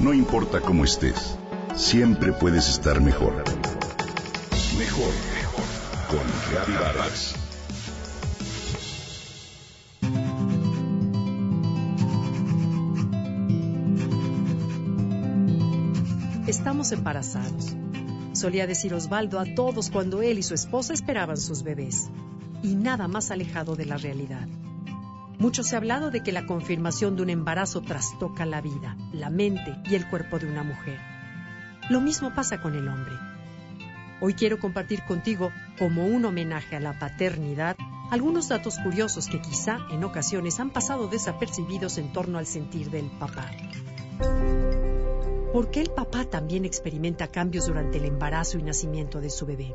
No importa cómo estés, siempre puedes estar mejor. Mejor, mejor. Con Reavivadas. Estamos embarazados. Solía decir Osvaldo a todos cuando él y su esposa esperaban sus bebés. Y nada más alejado de la realidad. Mucho se ha hablado de que la confirmación de un embarazo trastoca la vida, la mente y el cuerpo de una mujer. Lo mismo pasa con el hombre. Hoy quiero compartir contigo, como un homenaje a la paternidad, algunos datos curiosos que quizá en ocasiones han pasado desapercibidos en torno al sentir del papá. ¿Por qué el papá también experimenta cambios durante el embarazo y nacimiento de su bebé?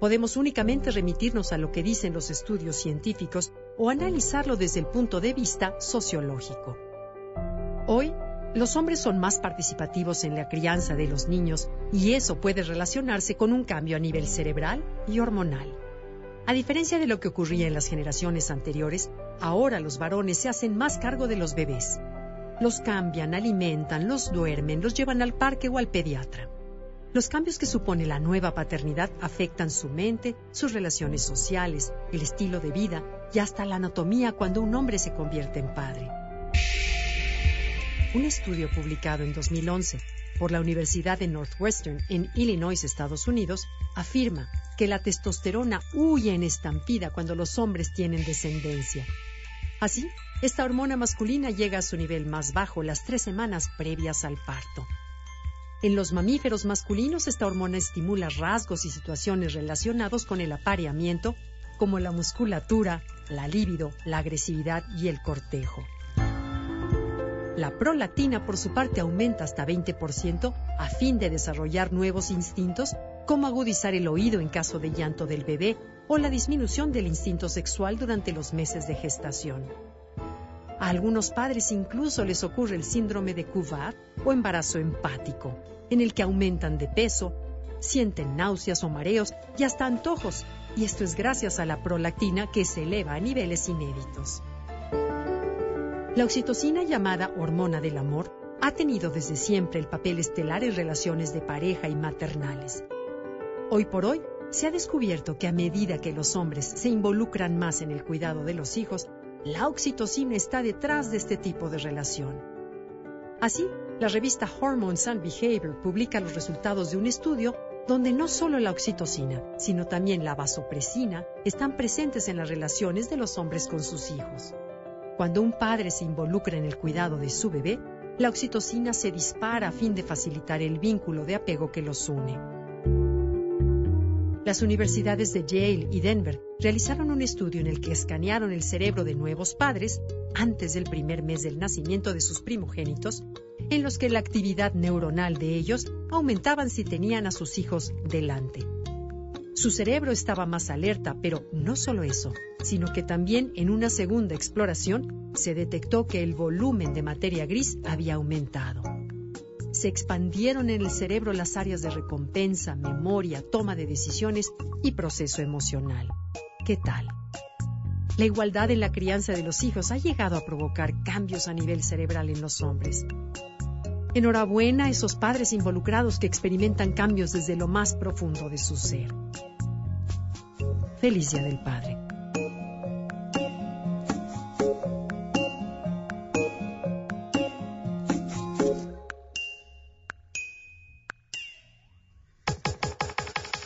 Podemos únicamente remitirnos a lo que dicen los estudios científicos o analizarlo desde el punto de vista sociológico. Hoy, los hombres son más participativos en la crianza de los niños y eso puede relacionarse con un cambio a nivel cerebral y hormonal. A diferencia de lo que ocurría en las generaciones anteriores, ahora los varones se hacen más cargo de los bebés. Los cambian, alimentan, los duermen, los llevan al parque o al pediatra. Los cambios que supone la nueva paternidad afectan su mente, sus relaciones sociales, el estilo de vida y hasta la anatomía cuando un hombre se convierte en padre. Un estudio publicado en 2011 por la Universidad de Northwestern en Illinois, Estados Unidos, afirma que la testosterona huye en estampida cuando los hombres tienen descendencia. Así, esta hormona masculina llega a su nivel más bajo las tres semanas previas al parto. En los mamíferos masculinos esta hormona estimula rasgos y situaciones relacionados con el apareamiento, como la musculatura, la libido, la agresividad y el cortejo. La prolactina, por su parte, aumenta hasta 20% a fin de desarrollar nuevos instintos, como agudizar el oído en caso de llanto del bebé o la disminución del instinto sexual durante los meses de gestación. A algunos padres incluso les ocurre el síndrome de Cuvard o embarazo empático, en el que aumentan de peso, sienten náuseas o mareos y hasta antojos, y esto es gracias a la prolactina que se eleva a niveles inéditos. La oxitocina llamada hormona del amor ha tenido desde siempre el papel estelar en relaciones de pareja y maternales. Hoy por hoy, se ha descubierto que a medida que los hombres se involucran más en el cuidado de los hijos, la oxitocina está detrás de este tipo de relación. Así, la revista Hormones and Behavior publica los resultados de un estudio donde no solo la oxitocina, sino también la vasopresina están presentes en las relaciones de los hombres con sus hijos. Cuando un padre se involucra en el cuidado de su bebé, la oxitocina se dispara a fin de facilitar el vínculo de apego que los une. Las universidades de Yale y Denver realizaron un estudio en el que escanearon el cerebro de nuevos padres antes del primer mes del nacimiento de sus primogénitos, en los que la actividad neuronal de ellos aumentaban si tenían a sus hijos delante. Su cerebro estaba más alerta, pero no solo eso, sino que también en una segunda exploración se detectó que el volumen de materia gris había aumentado. Se expandieron en el cerebro las áreas de recompensa, memoria, toma de decisiones y proceso emocional. ¿Qué tal? La igualdad en la crianza de los hijos ha llegado a provocar cambios a nivel cerebral en los hombres. Enhorabuena a esos padres involucrados que experimentan cambios desde lo más profundo de su ser. Feliz Día del Padre.